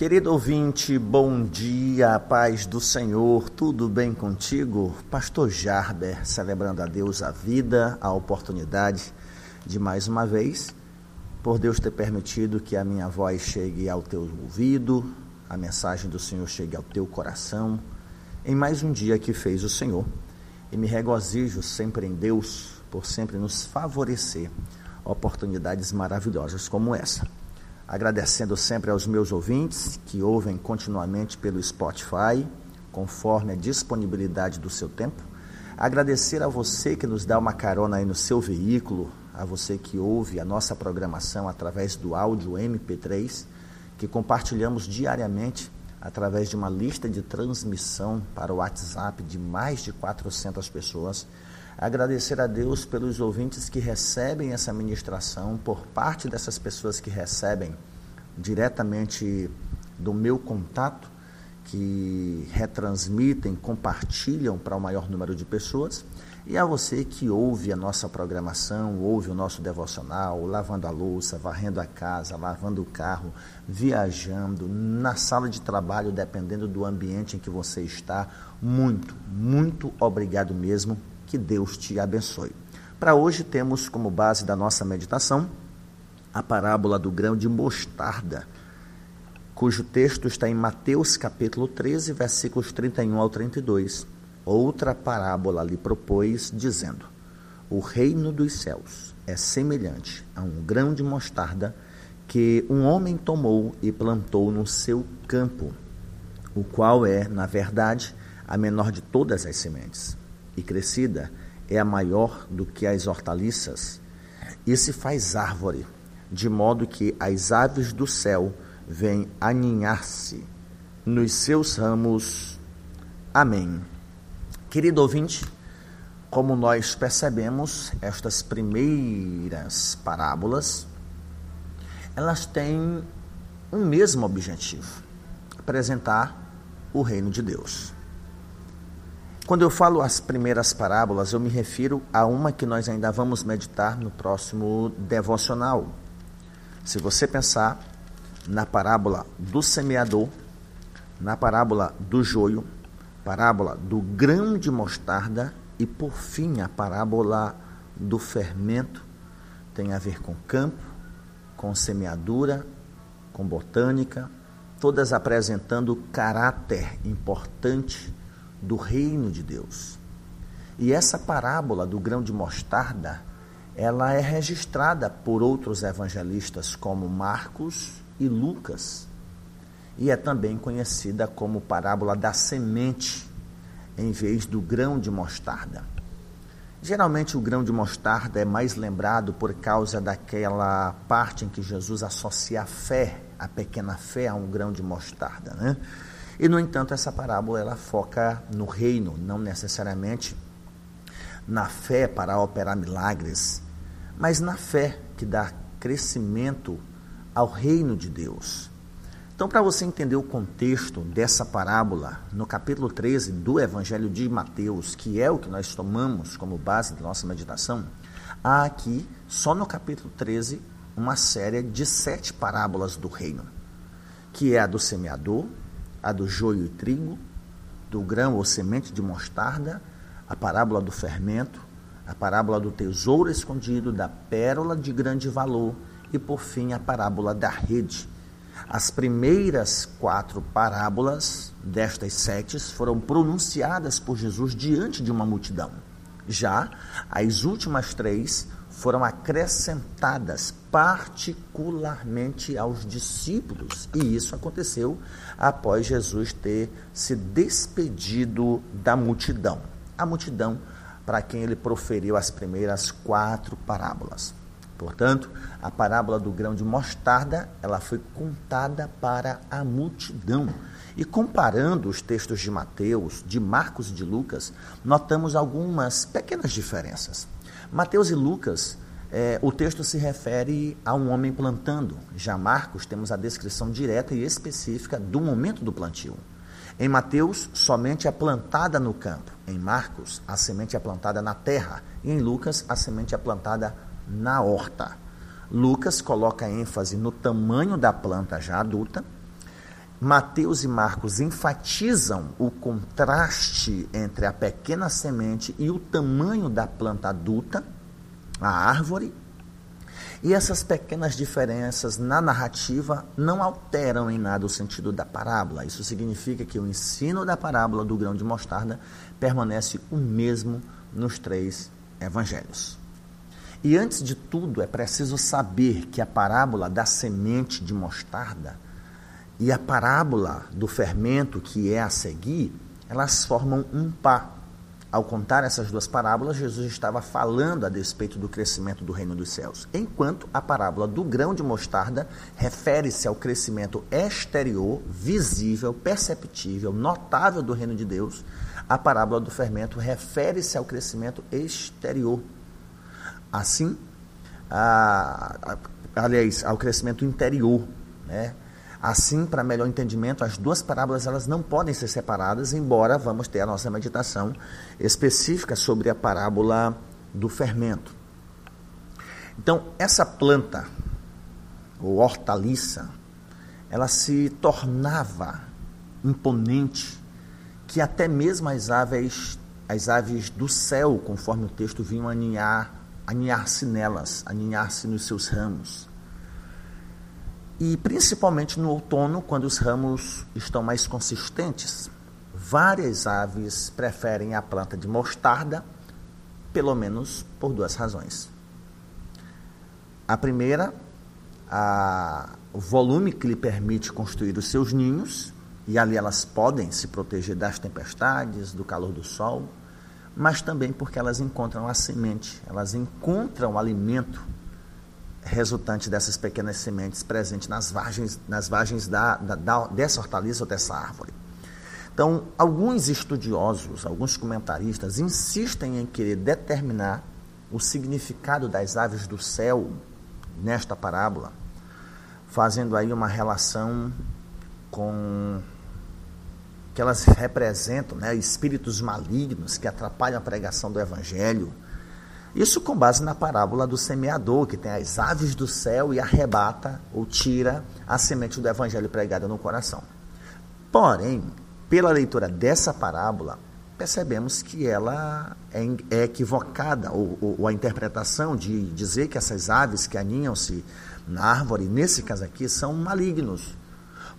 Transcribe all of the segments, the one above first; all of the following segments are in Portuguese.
Querido ouvinte, bom dia, paz do Senhor, tudo bem contigo? Pastor Jarber, celebrando a Deus a vida, a oportunidade de mais uma vez, por Deus ter permitido que a minha voz chegue ao teu ouvido, a mensagem do Senhor chegue ao teu coração, em mais um dia que fez o Senhor. E me regozijo sempre em Deus por sempre nos favorecer oportunidades maravilhosas como essa agradecendo sempre aos meus ouvintes que ouvem continuamente pelo Spotify, conforme a disponibilidade do seu tempo. Agradecer a você que nos dá uma carona aí no seu veículo, a você que ouve a nossa programação através do áudio MP3, que compartilhamos diariamente através de uma lista de transmissão para o WhatsApp de mais de 400 pessoas. Agradecer a Deus pelos ouvintes que recebem essa ministração, por parte dessas pessoas que recebem diretamente do meu contato, que retransmitem, compartilham para o maior número de pessoas. E a você que ouve a nossa programação, ouve o nosso devocional, lavando a louça, varrendo a casa, lavando o carro, viajando, na sala de trabalho, dependendo do ambiente em que você está. Muito, muito obrigado mesmo. Que Deus te abençoe. Para hoje temos como base da nossa meditação a parábola do grão de mostarda, cujo texto está em Mateus capítulo 13, versículos 31 ao 32. Outra parábola lhe propôs, dizendo: O reino dos céus é semelhante a um grão de mostarda que um homem tomou e plantou no seu campo, o qual é, na verdade, a menor de todas as sementes, e crescida é maior do que as hortaliças, e se faz árvore, de modo que as aves do céu vêm aninhar-se nos seus ramos. Amém. Querido ouvinte, como nós percebemos, estas primeiras parábolas, elas têm um mesmo objetivo: apresentar o reino de Deus. Quando eu falo as primeiras parábolas, eu me refiro a uma que nós ainda vamos meditar no próximo devocional. Se você pensar na parábola do semeador, na parábola do joio, parábola do grão de mostarda e, por fim, a parábola do fermento tem a ver com campo, com semeadura, com botânica, todas apresentando caráter importante do reino de Deus. E essa parábola do grão de mostarda, ela é registrada por outros evangelistas como Marcos e Lucas e é também conhecida como parábola da semente, em vez do grão de mostarda. Geralmente o grão de mostarda é mais lembrado por causa daquela parte em que Jesus associa a fé, a pequena fé, a um grão de mostarda, né? E no entanto essa parábola ela foca no reino, não necessariamente na fé para operar milagres, mas na fé que dá crescimento ao reino de Deus. Então, para você entender o contexto dessa parábola, no capítulo 13 do Evangelho de Mateus, que é o que nós tomamos como base da nossa meditação, há aqui, só no capítulo 13, uma série de sete parábolas do reino, que é a do semeador, a do joio e trigo, do grão ou semente de mostarda, a parábola do fermento, a parábola do tesouro escondido, da pérola de grande valor e, por fim, a parábola da rede as primeiras quatro parábolas destas sete foram pronunciadas por Jesus diante de uma multidão. Já as últimas três foram acrescentadas particularmente aos discípulos, e isso aconteceu após Jesus ter se despedido da multidão. A multidão para quem ele proferiu as primeiras quatro parábolas. Portanto, a parábola do grão de mostarda, ela foi contada para a multidão. E comparando os textos de Mateus, de Marcos e de Lucas, notamos algumas pequenas diferenças. Mateus e Lucas, é, o texto se refere a um homem plantando. Já Marcos temos a descrição direta e específica do momento do plantio. Em Mateus, somente é plantada no campo. Em Marcos, a semente é plantada na terra. E em Lucas, a semente é plantada na horta. Lucas coloca ênfase no tamanho da planta já adulta Mateus e Marcos enfatizam o contraste entre a pequena semente e o tamanho da planta adulta, a árvore. E essas pequenas diferenças na narrativa não alteram em nada o sentido da parábola. Isso significa que o ensino da parábola do grão de mostarda permanece o mesmo nos três evangelhos. E antes de tudo, é preciso saber que a parábola da semente de mostarda e a parábola do fermento que é a seguir, elas formam um par. Ao contar essas duas parábolas, Jesus estava falando a despeito do crescimento do reino dos céus, enquanto a parábola do grão de mostarda refere-se ao crescimento exterior, visível, perceptível, notável do reino de Deus. A parábola do fermento refere-se ao crescimento exterior, Assim, a, a, aliás, ao crescimento interior. Né? Assim, para melhor entendimento, as duas parábolas elas não podem ser separadas, embora vamos ter a nossa meditação específica sobre a parábola do fermento. Então, essa planta, ou hortaliça, ela se tornava imponente que até mesmo as aves, as aves do céu, conforme o texto, vinham aninhar aninhar-se nelas, aninhar-se nos seus ramos. E principalmente no outono, quando os ramos estão mais consistentes, várias aves preferem a planta de mostarda, pelo menos por duas razões. A primeira, a, o volume que lhe permite construir os seus ninhos, e ali elas podem se proteger das tempestades, do calor do sol mas também porque elas encontram a semente, elas encontram o alimento resultante dessas pequenas sementes presentes nas vagens, nas vagens da, da, da, dessa hortaliça ou dessa árvore. Então, alguns estudiosos, alguns comentaristas insistem em querer determinar o significado das aves do céu nesta parábola, fazendo aí uma relação com que elas representam né, espíritos malignos que atrapalham a pregação do Evangelho. Isso com base na parábola do semeador, que tem as aves do céu e arrebata ou tira a semente do Evangelho pregada no coração. Porém, pela leitura dessa parábola, percebemos que ela é, é equivocada, ou, ou, ou, a interpretação de dizer que essas aves que aninham-se na árvore, nesse caso aqui, são malignos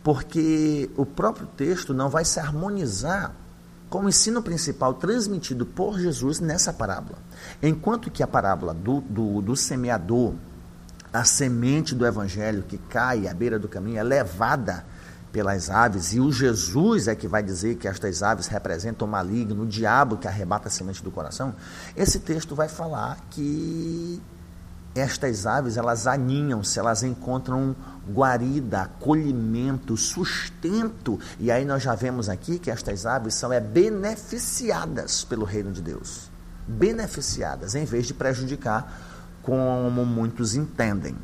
porque o próprio texto não vai se harmonizar com o ensino principal transmitido por Jesus nessa parábola. Enquanto que a parábola do, do, do semeador, a semente do evangelho que cai à beira do caminho, é levada pelas aves, e o Jesus é que vai dizer que estas aves representam o maligno, o diabo que arrebata a semente do coração, esse texto vai falar que estas aves elas aninham-se, elas encontram guarida, acolhimento, sustento. E aí nós já vemos aqui que estas aves são é, beneficiadas pelo reino de Deus. Beneficiadas, em vez de prejudicar, como muitos entendem.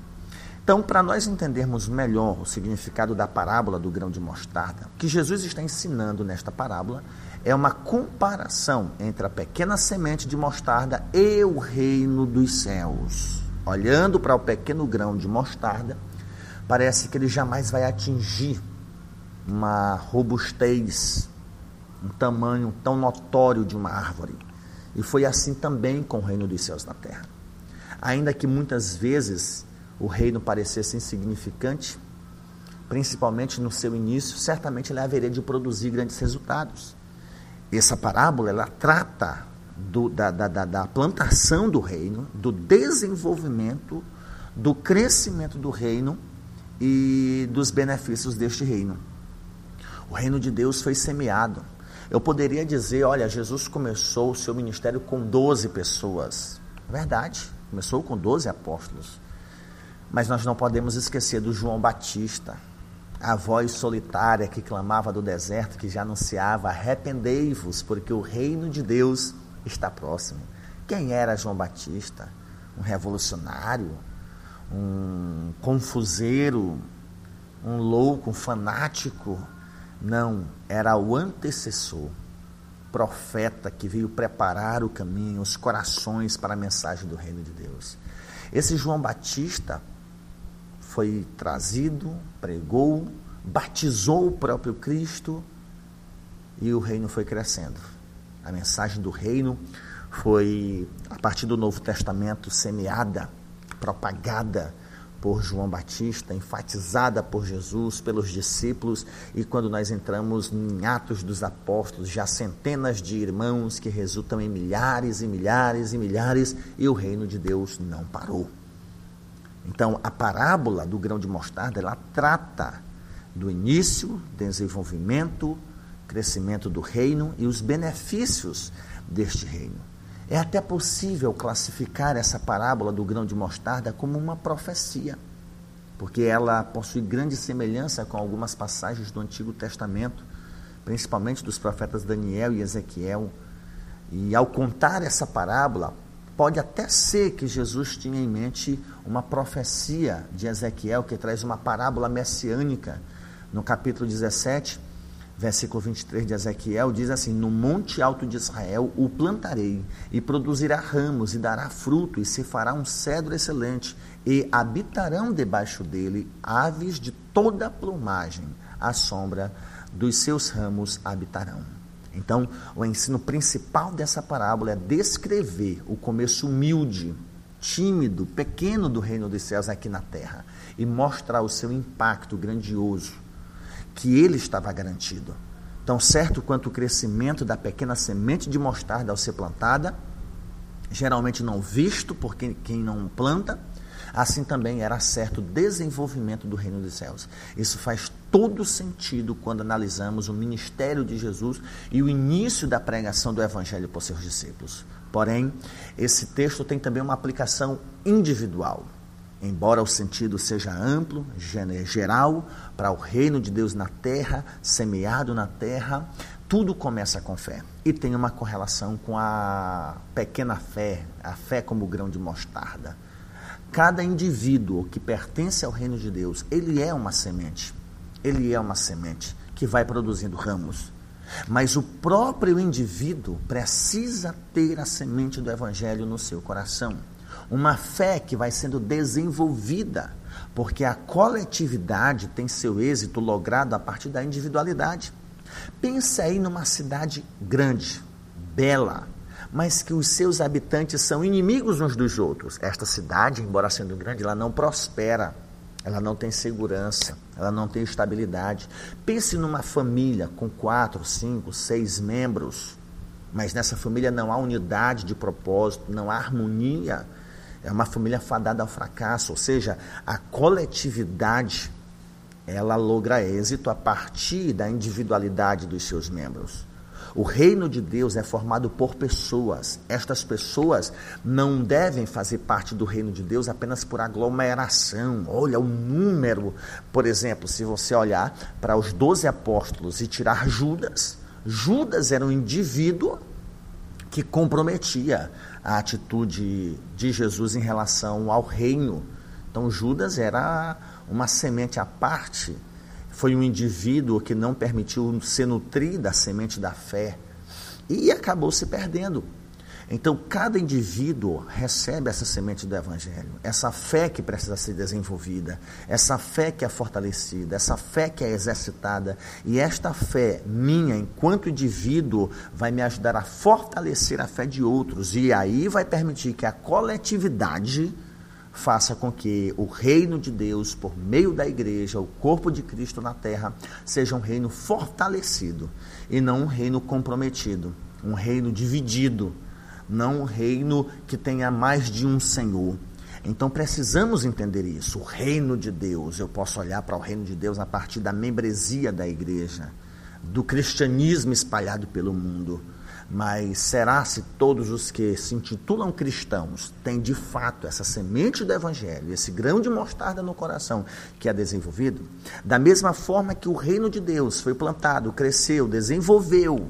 Então, para nós entendermos melhor o significado da parábola do grão de mostarda, o que Jesus está ensinando nesta parábola é uma comparação entre a pequena semente de mostarda e o reino dos céus olhando para o pequeno grão de mostarda, parece que ele jamais vai atingir uma robustez, um tamanho tão notório de uma árvore. E foi assim também com o reino dos céus na terra. Ainda que muitas vezes o reino parecesse insignificante, principalmente no seu início, certamente ele haveria de produzir grandes resultados. Essa parábola ela trata do, da, da, da, plantação do reino, do desenvolvimento, do crescimento do reino e dos benefícios deste reino. O reino de Deus foi semeado. Eu poderia dizer, olha, Jesus começou o seu ministério com 12 pessoas. Verdade, começou com 12 apóstolos. Mas nós não podemos esquecer do João Batista, a voz solitária que clamava do deserto, que já anunciava: arrependei-vos, porque o reino de Deus está próximo. Quem era João Batista? Um revolucionário? Um confuseiro? Um louco? Um fanático? Não, era o antecessor, profeta que veio preparar o caminho, os corações para a mensagem do reino de Deus. Esse João Batista foi trazido, pregou, batizou o próprio Cristo e o reino foi crescendo. A mensagem do reino foi, a partir do Novo Testamento, semeada, propagada por João Batista, enfatizada por Jesus, pelos discípulos, e quando nós entramos em Atos dos Apóstolos, já centenas de irmãos que resultam em milhares e milhares e milhares, e o reino de Deus não parou. Então, a parábola do grão de mostarda, ela trata do início, desenvolvimento, crescimento do reino e os benefícios deste reino. É até possível classificar essa parábola do grão de mostarda como uma profecia, porque ela possui grande semelhança com algumas passagens do Antigo Testamento, principalmente dos profetas Daniel e Ezequiel. E ao contar essa parábola, pode até ser que Jesus tinha em mente uma profecia de Ezequiel que traz uma parábola messiânica. No capítulo 17, versículo 23 de Ezequiel, diz assim: No monte alto de Israel o plantarei, e produzirá ramos, e dará fruto, e se fará um cedro excelente, e habitarão debaixo dele aves de toda plumagem, à sombra dos seus ramos habitarão. Então, o ensino principal dessa parábola é descrever o começo humilde, tímido, pequeno do reino dos céus aqui na terra e mostrar o seu impacto grandioso que ele estava garantido. Tão certo quanto o crescimento da pequena semente de mostarda ao ser plantada, geralmente não visto por quem, quem não planta, assim também era certo o desenvolvimento do reino dos céus. Isso faz todo sentido quando analisamos o ministério de Jesus e o início da pregação do evangelho por seus discípulos. Porém, esse texto tem também uma aplicação individual. Embora o sentido seja amplo, geral, para o reino de Deus na terra, semeado na terra, tudo começa com fé e tem uma correlação com a pequena fé, a fé como grão de mostarda. Cada indivíduo que pertence ao reino de Deus, ele é uma semente. Ele é uma semente que vai produzindo ramos. Mas o próprio indivíduo precisa ter a semente do evangelho no seu coração uma fé que vai sendo desenvolvida, porque a coletividade tem seu êxito logrado a partir da individualidade. Pense aí numa cidade grande, bela, mas que os seus habitantes são inimigos uns dos outros. Esta cidade, embora sendo grande, ela não prospera, ela não tem segurança, ela não tem estabilidade. Pense numa família com quatro, cinco, seis membros, mas nessa família não há unidade de propósito, não há harmonia é uma família fadada ao fracasso, ou seja, a coletividade ela logra êxito a partir da individualidade dos seus membros. O reino de Deus é formado por pessoas. Estas pessoas não devem fazer parte do reino de Deus apenas por aglomeração. Olha o número. Por exemplo, se você olhar para os doze apóstolos e tirar Judas, Judas era um indivíduo que comprometia a atitude de Jesus em relação ao reino. Então, Judas era uma semente à parte, foi um indivíduo que não permitiu ser nutrido da semente da fé e acabou se perdendo. Então, cada indivíduo recebe essa semente do Evangelho, essa fé que precisa ser desenvolvida, essa fé que é fortalecida, essa fé que é exercitada. E esta fé minha, enquanto indivíduo, vai me ajudar a fortalecer a fé de outros. E aí vai permitir que a coletividade faça com que o reino de Deus, por meio da igreja, o corpo de Cristo na terra, seja um reino fortalecido e não um reino comprometido, um reino dividido não um reino que tenha mais de um Senhor. Então precisamos entender isso. O reino de Deus, eu posso olhar para o reino de Deus a partir da membresia da igreja, do cristianismo espalhado pelo mundo. Mas será se todos os que se intitulam cristãos têm de fato essa semente do evangelho, esse grão de mostarda no coração que é desenvolvido? Da mesma forma que o reino de Deus foi plantado, cresceu, desenvolveu,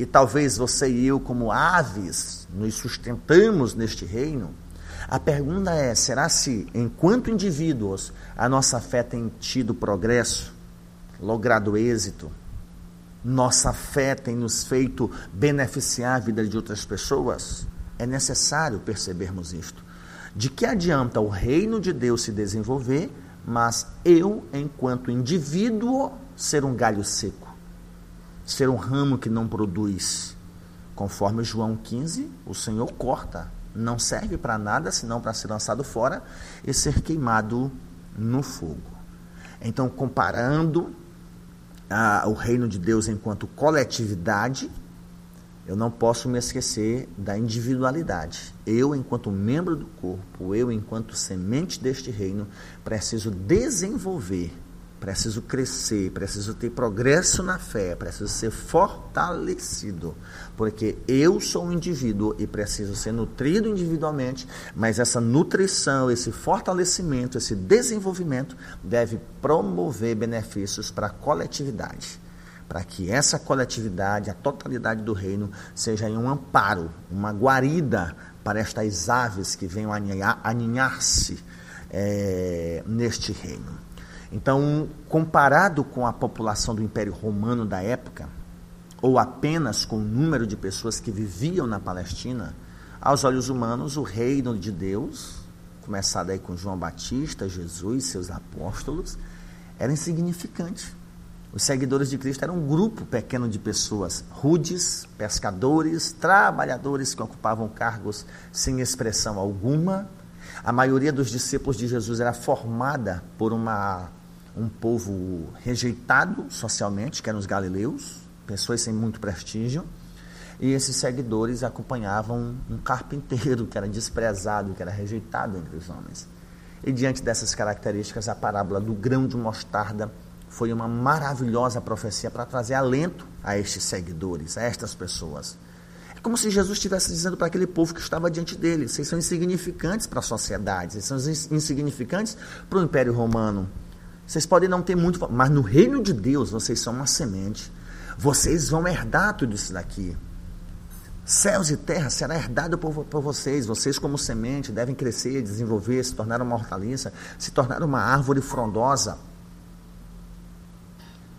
e talvez você e eu, como aves, nos sustentamos neste reino, a pergunta é: será se, enquanto indivíduos, a nossa fé tem tido progresso, logrado êxito? Nossa fé tem nos feito beneficiar a vida de outras pessoas? É necessário percebermos isto. De que adianta o reino de Deus se desenvolver, mas eu, enquanto indivíduo, ser um galho seco, ser um ramo que não produz. Conforme João 15, o Senhor corta, não serve para nada senão para ser lançado fora e ser queimado no fogo. Então, comparando ah, o reino de Deus enquanto coletividade, eu não posso me esquecer da individualidade. Eu, enquanto membro do corpo, eu, enquanto semente deste reino, preciso desenvolver, preciso crescer, preciso ter progresso na fé, preciso ser fortalecido. Porque eu sou um indivíduo e preciso ser nutrido individualmente, mas essa nutrição, esse fortalecimento, esse desenvolvimento deve promover benefícios para a coletividade para que essa coletividade, a totalidade do reino, seja um amparo, uma guarida para estas aves que venham aninhar-se é, neste reino. Então, comparado com a população do Império Romano da época, ou apenas com o número de pessoas que viviam na Palestina, aos olhos humanos, o reino de Deus, começado aí com João Batista, Jesus, seus apóstolos, era insignificante. Os seguidores de Cristo eram um grupo pequeno de pessoas, rudes, pescadores, trabalhadores que ocupavam cargos sem expressão alguma. A maioria dos discípulos de Jesus era formada por uma, um povo rejeitado socialmente, que eram os galileus, pessoas sem muito prestígio. E esses seguidores acompanhavam um carpinteiro que era desprezado, que era rejeitado entre os homens. E diante dessas características, a parábola do grão de mostarda foi uma maravilhosa profecia para trazer alento a estes seguidores, a estas pessoas. É como se Jesus estivesse dizendo para aquele povo que estava diante dele: vocês são insignificantes para a sociedade, vocês são insignificantes para o Império Romano. Vocês podem não ter muito, mas no reino de Deus vocês são uma semente. Vocês vão herdar tudo isso daqui. Céus e terra será herdado por, por vocês. Vocês, como semente, devem crescer, desenvolver, se tornar uma hortaliça, se tornar uma árvore frondosa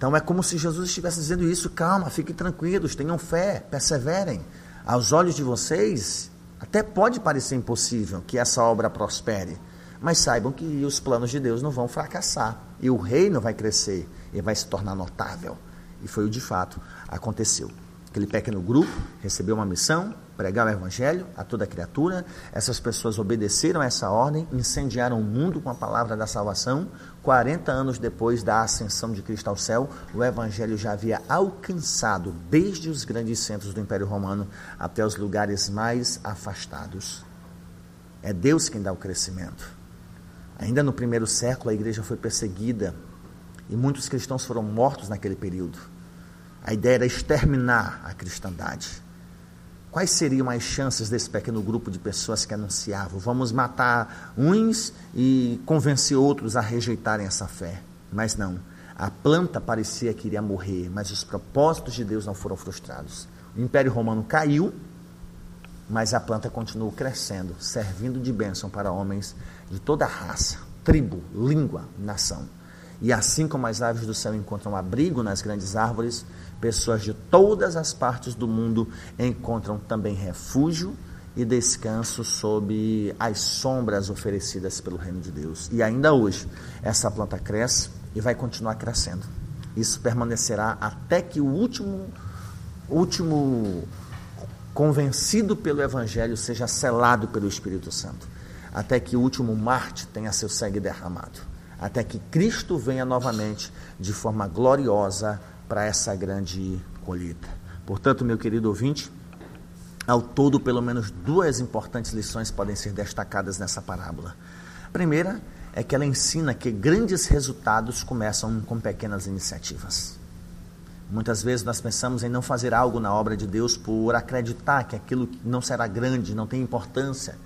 então é como se Jesus estivesse dizendo isso: calma, fiquem tranquilos, tenham fé, perseverem. Aos olhos de vocês, até pode parecer impossível que essa obra prospere, mas saibam que os planos de Deus não vão fracassar e o reino vai crescer e vai se tornar notável. E foi o de fato aconteceu. Aquele pequeno grupo recebeu uma missão, pregar o evangelho a toda criatura. Essas pessoas obedeceram a essa ordem, incendiaram o mundo com a palavra da salvação. 40 anos depois da ascensão de Cristo ao céu, o evangelho já havia alcançado desde os grandes centros do Império Romano até os lugares mais afastados. É Deus quem dá o crescimento. Ainda no primeiro século, a igreja foi perseguida e muitos cristãos foram mortos naquele período. A ideia era exterminar a cristandade. Quais seriam as chances desse pequeno grupo de pessoas que anunciavam? Vamos matar uns e convencer outros a rejeitarem essa fé. Mas não. A planta parecia que iria morrer, mas os propósitos de Deus não foram frustrados. O Império Romano caiu, mas a planta continuou crescendo, servindo de bênção para homens de toda raça, tribo, língua, nação. E assim como as aves do céu encontram abrigo nas grandes árvores, pessoas de todas as partes do mundo encontram também refúgio e descanso sob as sombras oferecidas pelo reino de Deus. E ainda hoje, essa planta cresce e vai continuar crescendo. Isso permanecerá até que o último último convencido pelo evangelho seja selado pelo Espírito Santo, até que o último Marte tenha seu sangue derramado até que Cristo venha novamente de forma gloriosa para essa grande colheita. Portanto, meu querido ouvinte, ao todo, pelo menos duas importantes lições podem ser destacadas nessa parábola. A primeira é que ela ensina que grandes resultados começam com pequenas iniciativas. Muitas vezes nós pensamos em não fazer algo na obra de Deus por acreditar que aquilo não será grande, não tem importância.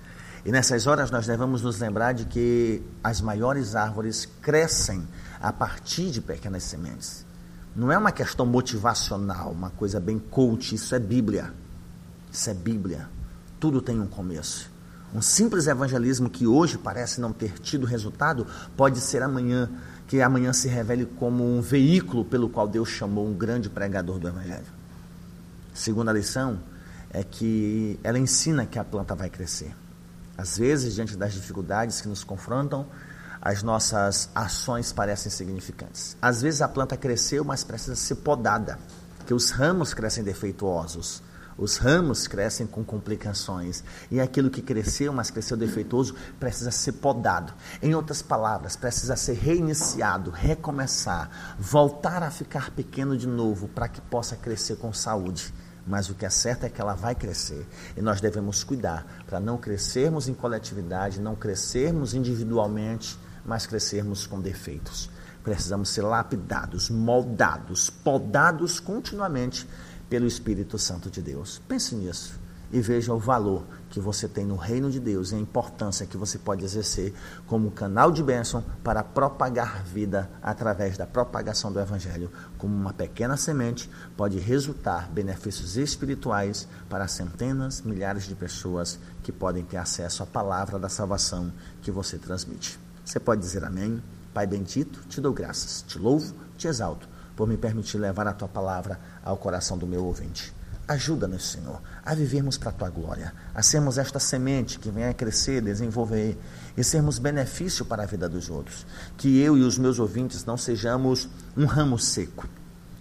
E nessas horas nós devemos nos lembrar de que as maiores árvores crescem a partir de pequenas sementes. Não é uma questão motivacional, uma coisa bem coach, isso é Bíblia. Isso é Bíblia. Tudo tem um começo. Um simples evangelismo que hoje parece não ter tido resultado, pode ser amanhã, que amanhã se revele como um veículo pelo qual Deus chamou um grande pregador do evangelho. Segunda lição é que ela ensina que a planta vai crescer. Às vezes, diante das dificuldades que nos confrontam, as nossas ações parecem insignificantes. Às vezes a planta cresceu, mas precisa ser podada, porque os ramos crescem defeituosos. Os ramos crescem com complicações. E aquilo que cresceu, mas cresceu defeituoso, precisa ser podado. Em outras palavras, precisa ser reiniciado, recomeçar, voltar a ficar pequeno de novo para que possa crescer com saúde. Mas o que é certo é que ela vai crescer. E nós devemos cuidar para não crescermos em coletividade, não crescermos individualmente, mas crescermos com defeitos. Precisamos ser lapidados, moldados, podados continuamente pelo Espírito Santo de Deus. Pense nisso e veja o valor que você tem no reino de Deus e a importância que você pode exercer como canal de bênção para propagar vida através da propagação do Evangelho. Como uma pequena semente pode resultar benefícios espirituais para centenas, milhares de pessoas que podem ter acesso à palavra da salvação que você transmite. Você pode dizer amém? Pai bendito, te dou graças, te louvo, te exalto por me permitir levar a tua palavra ao coração do meu ouvinte. Ajuda-nos, Senhor, a vivermos para a tua glória, a sermos esta semente que venha crescer, desenvolver e sermos benefício para a vida dos outros. Que eu e os meus ouvintes não sejamos um ramo seco,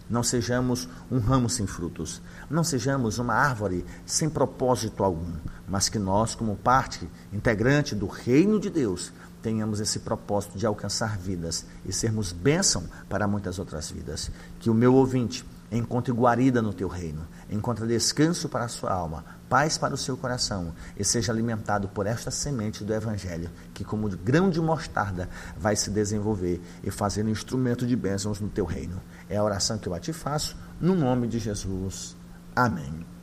não sejamos um ramo sem frutos, não sejamos uma árvore sem propósito algum, mas que nós, como parte integrante do reino de Deus, tenhamos esse propósito de alcançar vidas e sermos bênção para muitas outras vidas. Que o meu ouvinte encontre guarida no teu reino, encontre descanso para a sua alma, paz para o seu coração e seja alimentado por esta semente do Evangelho, que, como grão de mostarda, vai se desenvolver e fazer um instrumento de bênçãos no teu reino. É a oração que eu te faço, no nome de Jesus. Amém.